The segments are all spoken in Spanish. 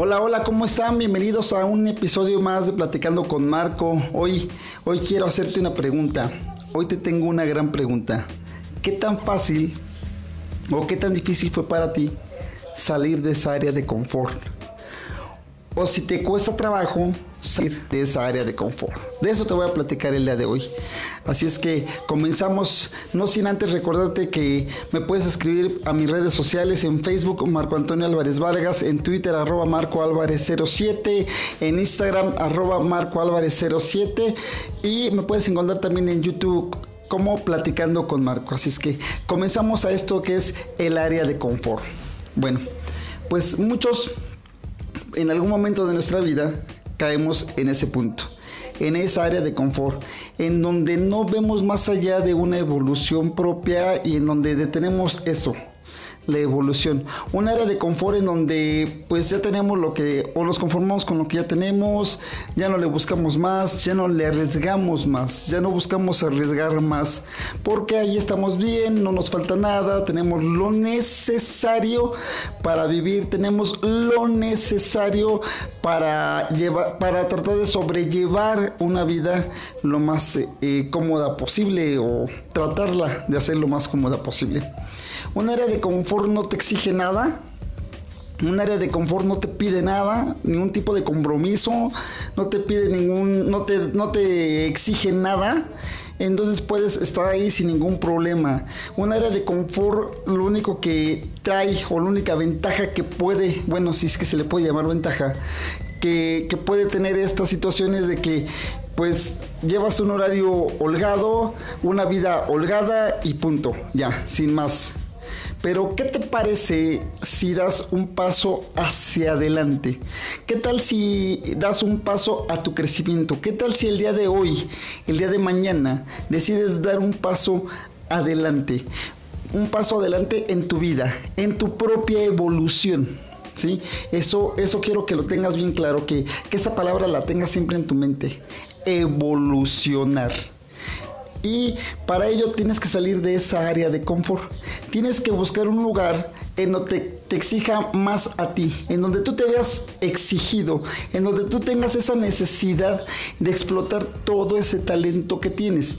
Hola, hola, ¿cómo están? Bienvenidos a un episodio más de Platicando con Marco. Hoy, hoy quiero hacerte una pregunta. Hoy te tengo una gran pregunta. ¿Qué tan fácil o qué tan difícil fue para ti salir de esa área de confort? O si te cuesta trabajo salir de esa área de confort. De eso te voy a platicar el día de hoy. Así es que comenzamos, no sin antes recordarte que me puedes escribir a mis redes sociales en Facebook Marco Antonio Álvarez Vargas, en Twitter arroba Marco Álvarez 07, en Instagram arroba Marco Álvarez 07 y me puedes encontrar también en YouTube como platicando con Marco. Así es que comenzamos a esto que es el área de confort. Bueno, pues muchos en algún momento de nuestra vida caemos en ese punto, en esa área de confort, en donde no vemos más allá de una evolución propia y en donde detenemos eso, la evolución. Un área de confort en donde pues ya tenemos lo que, o nos conformamos con lo que ya tenemos, ya no le buscamos más, ya no le arriesgamos más, ya no buscamos arriesgar más, porque ahí estamos bien, no nos falta nada, tenemos lo necesario para vivir, tenemos lo necesario para llevar, para tratar de sobrellevar una vida lo más eh, cómoda posible o tratarla de hacer lo más cómoda posible. Un área de confort no te exige nada. Un área de confort no te pide nada, ningún tipo de compromiso, no te pide ningún, no te, no te exige nada entonces puedes estar ahí sin ningún problema. Un área de confort lo único que trae o la única ventaja que puede, bueno, si es que se le puede llamar ventaja, que, que puede tener estas situaciones de que pues llevas un horario holgado, una vida holgada y punto, ya, sin más. Pero ¿qué te parece si das un paso hacia adelante? ¿Qué tal si das un paso a tu crecimiento? ¿Qué tal si el día de hoy, el día de mañana, decides dar un paso adelante? Un paso adelante en tu vida, en tu propia evolución. ¿Sí? Eso, eso quiero que lo tengas bien claro, que, que esa palabra la tengas siempre en tu mente. Evolucionar. Y para ello tienes que salir de esa área de confort. Tienes que buscar un lugar en donde te exija más a ti, en donde tú te veas exigido, en donde tú tengas esa necesidad de explotar todo ese talento que tienes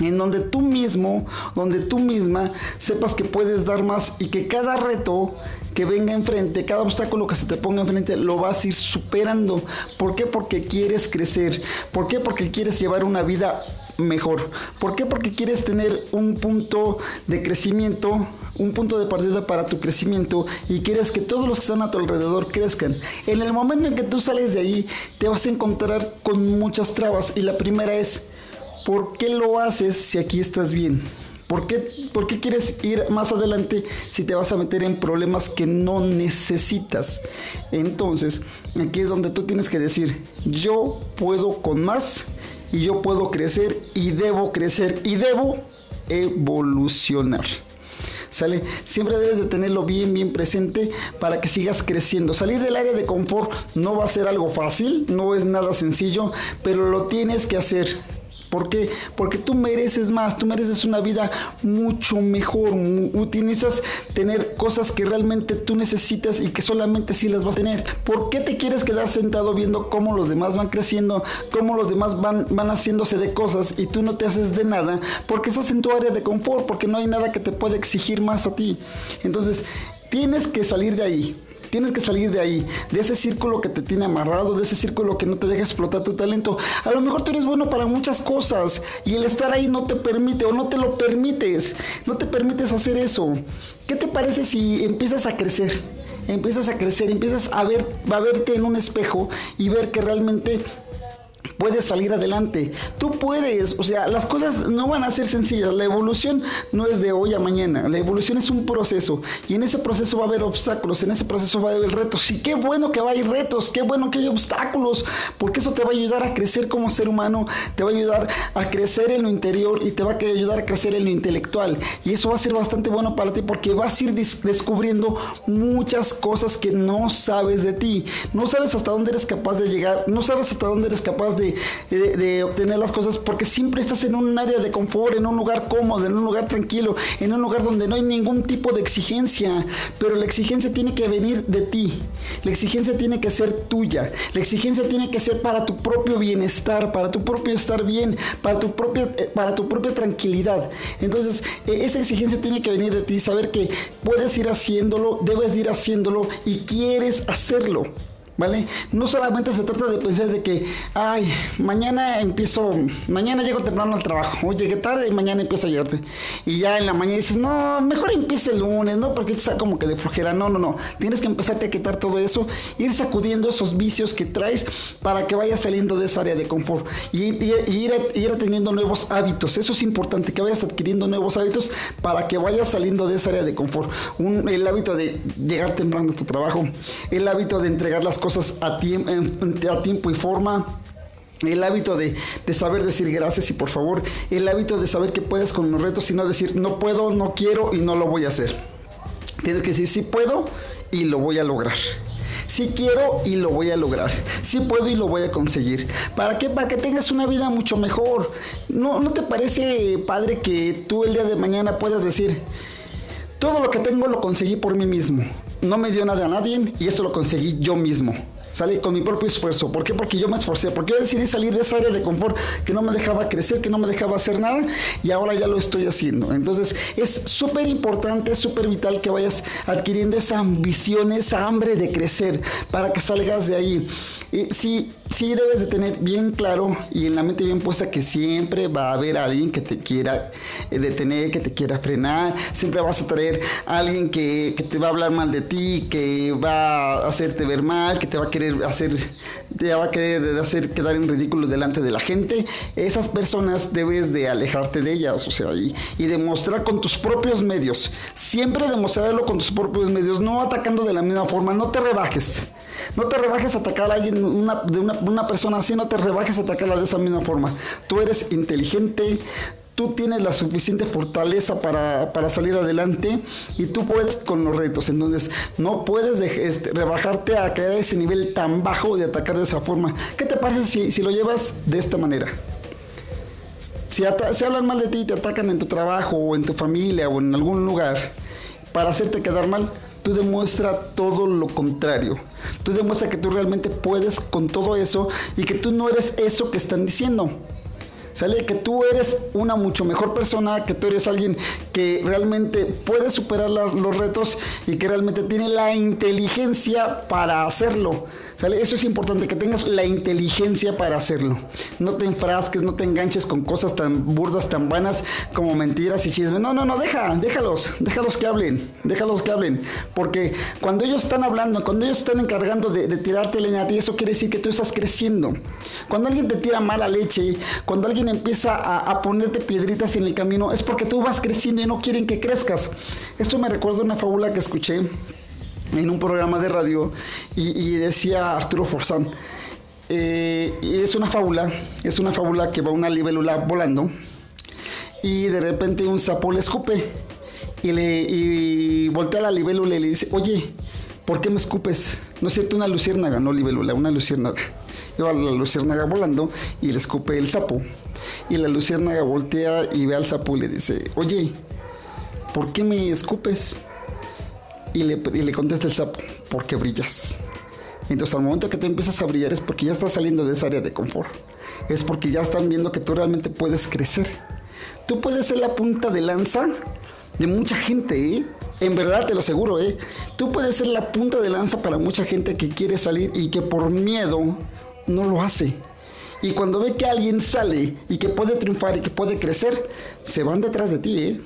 en donde tú mismo, donde tú misma sepas que puedes dar más y que cada reto que venga enfrente, cada obstáculo que se te ponga enfrente, lo vas a ir superando. ¿Por qué? Porque quieres crecer. ¿Por qué? Porque quieres llevar una vida mejor. ¿Por qué? Porque quieres tener un punto de crecimiento, un punto de partida para tu crecimiento y quieres que todos los que están a tu alrededor crezcan. En el momento en que tú sales de ahí, te vas a encontrar con muchas trabas y la primera es, ¿por qué lo haces si aquí estás bien? ¿Por qué, ¿Por qué, quieres ir más adelante si te vas a meter en problemas que no necesitas? Entonces, aquí es donde tú tienes que decir, yo puedo con más y yo puedo crecer y debo crecer y debo evolucionar. ¿Sale? Siempre debes de tenerlo bien, bien presente para que sigas creciendo. Salir del área de confort no va a ser algo fácil, no es nada sencillo, pero lo tienes que hacer. ¿Por qué? Porque tú mereces más, tú mereces una vida mucho mejor. Utilizas tener cosas que realmente tú necesitas y que solamente sí las vas a tener. ¿Por qué te quieres quedar sentado viendo cómo los demás van creciendo, cómo los demás van, van haciéndose de cosas y tú no te haces de nada? Porque estás en tu área de confort, porque no hay nada que te pueda exigir más a ti. Entonces, tienes que salir de ahí. Tienes que salir de ahí, de ese círculo que te tiene amarrado, de ese círculo que no te deja explotar tu talento. A lo mejor tú eres bueno para muchas cosas y el estar ahí no te permite o no te lo permites. No te permites hacer eso. ¿Qué te parece si empiezas a crecer? Empiezas a crecer, empiezas a ver, a verte en un espejo y ver que realmente puedes salir adelante. Tú puedes, o sea, las cosas no van a ser sencillas. La evolución no es de hoy a mañana. La evolución es un proceso y en ese proceso va a haber obstáculos, en ese proceso va a haber retos. Y qué bueno que va a haber retos, qué bueno que hay obstáculos, porque eso te va a ayudar a crecer como ser humano, te va a ayudar a crecer en lo interior y te va a ayudar a crecer en lo intelectual. Y eso va a ser bastante bueno para ti porque vas a ir descubriendo muchas cosas que no sabes de ti. No sabes hasta dónde eres capaz de llegar, no sabes hasta dónde eres capaz de de, obtener las cosas porque siempre estás en un área de confort, en un lugar cómodo, en un lugar tranquilo, en un lugar donde no hay ningún tipo de exigencia. Pero la exigencia tiene que venir de ti. La exigencia tiene que ser tuya. La exigencia tiene que ser para tu propio bienestar, para tu propio estar bien, para tu propia, eh, para tu propia tranquilidad. Entonces, e, esa exigencia tiene que venir de ti, saber que puedes ir haciéndolo, debes ir haciéndolo y quieres hacerlo. ¿Vale? No solamente se trata de pensar de que, ay, mañana empiezo, mañana llego temprano al trabajo, o llegué tarde y mañana empiezo a llegarte. Y ya en la mañana dices, no, mejor empiece el lunes, ¿no? Porque está como que de flojera. No, no, no. Tienes que empezarte a quitar todo eso, ir sacudiendo esos vicios que traes para que vayas saliendo de esa área de confort y, ir, ir teniendo nuevos hábitos. Eso es importante, que vayas adquiriendo nuevos hábitos para que vayas saliendo de esa área de confort. Un, el hábito de llegar temprano a tu trabajo, el hábito de entregar las cosas a, tiempo, a tiempo y forma. El hábito de, saber decir gracias y por favor. El hábito de saber que puedes con los retos y no decir no puedo, no quiero y no lo voy a hacer. Tienes que decir sí puedo y lo voy a lograr. Si quiero y lo voy a lograr. Si puedo y lo voy a conseguir. ¿Para qué? Para que tengas una vida mucho mejor. ¿No, ¿No te parece, padre, que tú el día de mañana puedas decir, todo lo que tengo lo conseguí por mí mismo? no me dio nada a nadie y esto lo conseguí yo mismo. Salí con mi propio esfuerzo. ¿Por qué? Porque yo me esforcé. Porque yo decidí salir de esa área de confort que no me dejaba crecer, que no me dejaba hacer nada y ahora ya lo estoy haciendo. Entonces es súper importante, súper vital que vayas adquiriendo esa ambición, esa hambre de crecer para que salgas de ahí. Sí, sí debes de tener bien claro y en la mente bien puesta que siempre va a haber alguien que te quiera eh, detener, que te quiera frenar. Siempre vas a traer a alguien que, que te va a hablar mal de ti, que va a hacerte ver mal, que te va a querer hacer, te va a querer hacer quedar en ridículo delante de la gente, esas personas debes de alejarte de ellas, o sea, y, y demostrar con tus propios medios, siempre demostrarlo con tus propios medios, no atacando de la misma forma, no te rebajes. No te rebajes a atacar a alguien, una, de una, persona así, no te rebajes a atacarla de esa misma forma. Tú eres inteligente, tú tienes la suficiente fortaleza para, salir adelante y tú puedes con los retos. Entonces, no puedes este, rebajarte a caer a ese nivel tan bajo de atacar de esa forma. ¿Qué te parece si, lo llevas de esta manera? Si, si hablan mal de ti, te atacan en tu trabajo o en tu familia o en algún lugar para hacerte quedar mal, tú demuestra todo lo contrario. Tú demuestra que tú realmente puedes con todo eso y que tú no eres eso que están diciendo. Sale que tú eres una mucho mejor persona, que tú eres alguien que realmente puede superar los retos y que realmente tiene la inteligencia para hacerlo. Eso es importante, que tengas la inteligencia para hacerlo. No te enfrasques, no te enganches con cosas tan burdas, tan vanas como mentiras y chismes. No, no, no, deja, déjalos, déjalos que hablen, déjalos que hablen. Porque cuando ellos están hablando, cuando ellos están encargando de, tirarte leña a ti, eso quiere decir que tú estás creciendo. Cuando alguien te tira mala leche, cuando alguien empieza a, a ponerte piedritas en el camino, es porque tú vas creciendo y no quieren que crezcas. Esto me recuerda una fábula que escuché en un programa de radio y, decía Arturo Forzán, eh, es una fábula, es una fábula que va una libélula volando y de repente un sapo le escupe y, le, y voltea la libélula y le dice, oye, ¿por qué me escupes? No es cierto, una luciérnaga, no libélula, una luciérnaga. Y va la luciérnaga volando y le escupe el sapo. Y la luciérnaga voltea y ve al sapo y le dice, oye, ¿por qué me escupes? Y le, contesta el sapo, porque brillas. Entonces al momento que tú empiezas a brillar es porque ya estás saliendo de esa área de confort. Es porque ya están viendo que tú realmente puedes crecer. Tú puedes ser la punta de lanza de mucha gente, ¿eh? En verdad te lo aseguro, ¿eh? Tú puedes ser la punta de lanza para mucha gente que quiere salir y que por miedo no lo hace. Y cuando ve que alguien sale y que puede triunfar y que puede crecer, se van detrás de ti, ¿eh?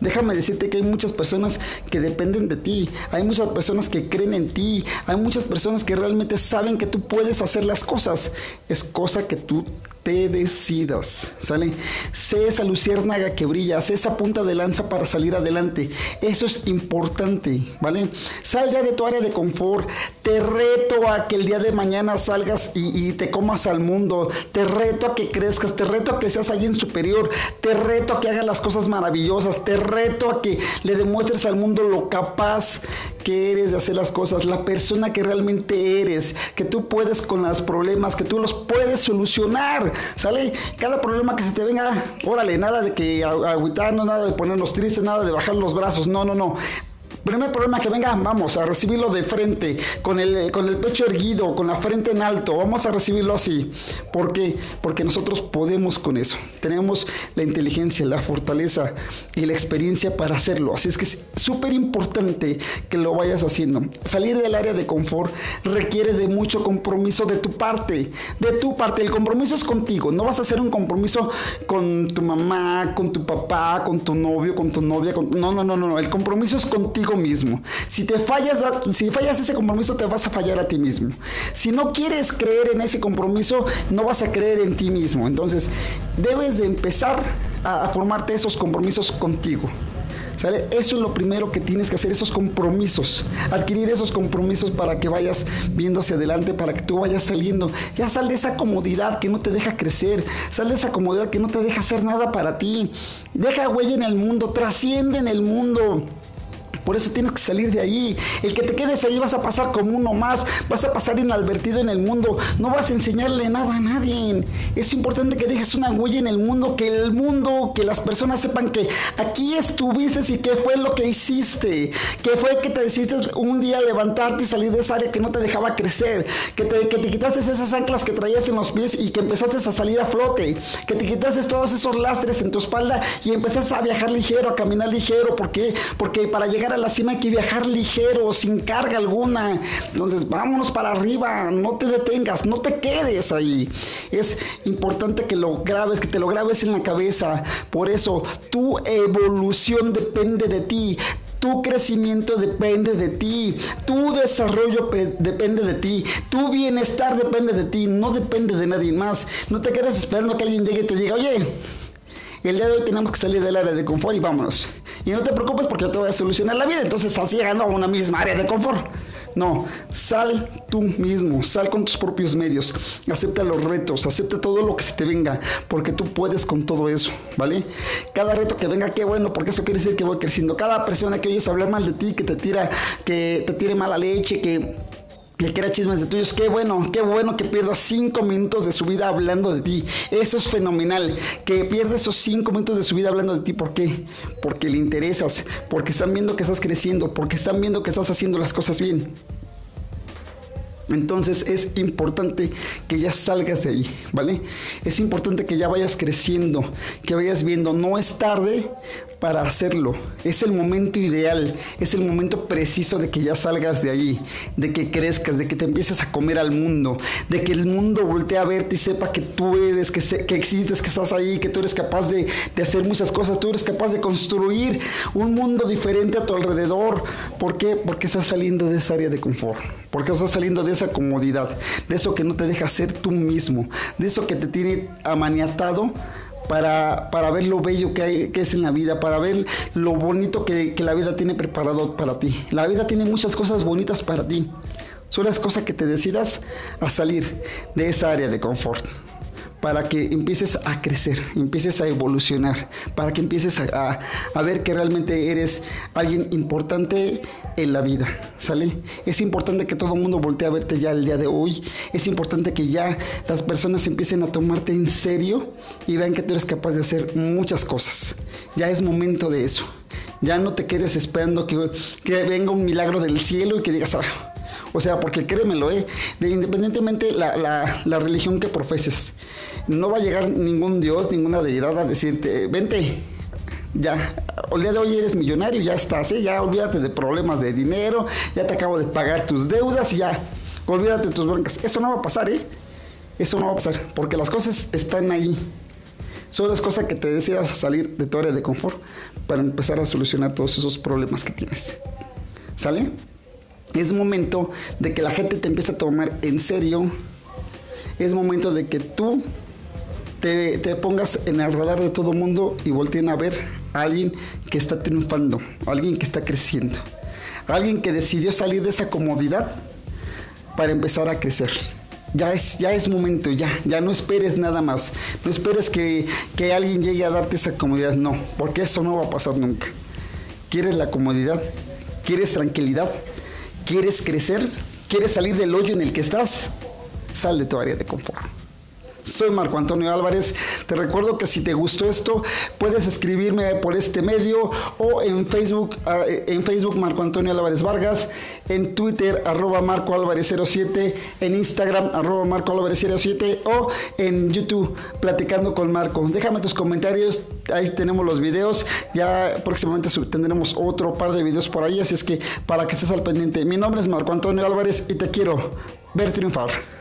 Déjame decirte que hay muchas personas que dependen de ti, hay muchas personas que creen en ti, hay muchas personas que realmente saben que tú puedes hacer las cosas. Es cosa que tú te decidas, ¿sale? Sé esa luciérnaga que brilla, sé esa punta de lanza para salir adelante. Eso es importante, ¿vale? Sal ya de tu área de confort, Te reto a que el día de mañana salgas y, te comas al mundo. Te reto a que crezcas. Te reto a que seas alguien superior. Te reto a que hagas las cosas maravillosas. Reto a que le demuestres al mundo lo capaz que eres de hacer las cosas. La persona que realmente eres. Que tú puedes con los problemas. Que tú los puedes solucionar. ¿Sale? Cada problema que se te venga, órale, nada de que agüitarnos, nada de ponernos tristes, nada de bajar los brazos. No, no, no. Primer problema que venga, vamos a recibirlo de frente, con el, con el pecho erguido, con la frente en alto, vamos a recibirlo así. ¿Por qué? Porque nosotros podemos con eso. Tenemos la inteligencia, la fortaleza y la experiencia para hacerlo. Así es que es súper importante que lo vayas haciendo. Salir del área de confort requiere de mucho compromiso de tu parte, de tu parte. El compromiso es contigo. No vas a hacer un compromiso con tu mamá, con tu papá, con tu novio, con tu novia. No, no, no, no. El compromiso es contigo mismo. Si te fallas, si fallas ese compromiso, te vas a fallar a ti mismo. Si no quieres creer en ese compromiso, no vas a creer en ti mismo. Entonces, debes de empezar a, formarte esos compromisos contigo. Eso es lo primero que tienes que hacer, esos compromisos. Adquirir esos compromisos para que vayas viendo hacia adelante, para que tú vayas saliendo. Ya sal de esa comodidad que no te deja crecer. Sal de esa comodidad que no te deja hacer nada para ti. Deja huella en el mundo, trasciende en el mundo. Por eso tienes que salir de ahí. El que te quedes ahí vas a pasar como uno más, vas a pasar inadvertido en el mundo, no vas a enseñarle nada a nadie. Es importante que dejes una huella en el mundo, que el mundo, que las personas sepan que aquí estuviste y qué fue lo que hiciste, que fue que te decidiste un día levantarte y salir de esa área que no te dejaba crecer, que te, que te quitaste esas anclas que traías en los pies y que empezaste a salir a flote, que te quitaste todos esos lastres en tu espalda y empezaste a viajar ligero, a caminar ligero. ¿Por qué? Porque para llegar a la cima hay que viajar ligero, sin carga alguna. Entonces, vámonos para arriba, no te detengas, no te quedes ahí. Es importante que lo grabes, que te lo grabes en la cabeza. Por eso, tu evolución depende de ti. Tu crecimiento depende de ti, tu desarrollo depende de ti, tu bienestar depende de ti, no depende de nadie más. No te quedes esperando que alguien llegue y te diga, oye, el día de hoy tenemos que salir del área de confort y vámonos. Y no te preocupes porque yo te voy a solucionar la vida. Entonces estás llegando a una misma área de confort. No, sal tú mismo, sal con tus propios medios, acepta los retos, acepta todo lo que se te venga, porque tú puedes con todo eso, ¿vale? Cada reto que venga, qué bueno, porque eso quiere decir que voy creciendo. Cada persona que oyes hablar mal de ti, que te tira, que te tire mala leche, que le quiera chismes de tuyos, qué bueno, qué bueno que pierdas cinco minutos de su vida hablando de ti. Eso es fenomenal, que pierda esos cinco minutos de su vida hablando de ti. ¿Por qué? Porque le interesas, porque están viendo que estás creciendo, porque están viendo que estás haciendo las cosas bien. Entonces es importante que ya salgas de ahí, ¿vale? Es importante que ya vayas creciendo, que vayas viendo, no es tarde para hacerlo. Es el momento ideal, es el momento preciso de que ya salgas de ahí, de que crezcas, de que te empieces a comer al mundo, de que el mundo voltee a verte y sepa que tú eres, que, que existes, que estás ahí, que tú eres capaz de, de, hacer muchas cosas, tú eres capaz de construir un mundo diferente a tu alrededor. ¿Por qué? Porque estás saliendo de esa área de confort, porque estás saliendo de esa comodidad, de eso que no te deja ser tú mismo, de eso que te tiene amaniatado para, para ver lo bello que, hay, que es en la vida, para ver lo bonito que, que la vida tiene preparado para ti. La vida tiene muchas cosas bonitas para ti. Solo es cosa que te decidas a salir de esa área de confort para que empieces a crecer, empieces a evolucionar, para que empieces a, ver que realmente eres alguien importante en la vida, ¿sale? Es importante que todo el mundo voltee a verte ya el día de hoy, es importante que ya las personas empiecen a tomarte en serio y vean que tú eres capaz de hacer muchas cosas. Ya es momento de eso. Ya no te quedes esperando que, que venga un milagro del cielo y que digas, ah, o sea, porque créemelo, ¿eh? De, independientemente la, la, la, religión que profeses, no va a llegar ningún Dios, ninguna deidad a decirte, vente, ya, el día de hoy eres millonario, ya estás, ¿eh? ya olvídate de problemas de dinero, ya te acabo de pagar tus deudas ya, olvídate de tus broncas. Eso no va a pasar, ¿eh? Eso no va a pasar, porque las cosas están ahí. Solo es cosa que te decidas a salir de tu área de confort para empezar a solucionar todos esos problemas que tienes. ¿Sale? Es momento de que la gente te empiece a tomar en serio. Es momento de que tú te, pongas en el radar de todo el mundo y volteen a ver a alguien que está triunfando, alguien que está creciendo, alguien que decidió salir de esa comodidad para empezar a crecer. Ya es, ya es momento, ya, ya no esperes nada más. No esperes que, que alguien llegue a darte esa comodidad, no, porque eso no va a pasar nunca. ¿Quieres la comodidad? ¿Quieres tranquilidad? ¿Quieres crecer? ¿Quieres salir del hoyo en el que estás? Sal de tu área de confort. Soy Marco Antonio Álvarez. Te recuerdo que si te gustó esto, puedes escribirme por este medio o en Facebook, ah, en Facebook Marco Antonio Álvarez Vargas, en Twitter arroba Marco Álvarez 07, en Instagram arroba Marco Álvarez 07 o en YouTube Platicando con Marco. Déjame tus comentarios, ahí tenemos los videos. Ya próximamente tendremos otro par de videos por ahí, así es que para que estés al pendiente. Mi nombre es Marco Antonio Álvarez y te quiero ver triunfar.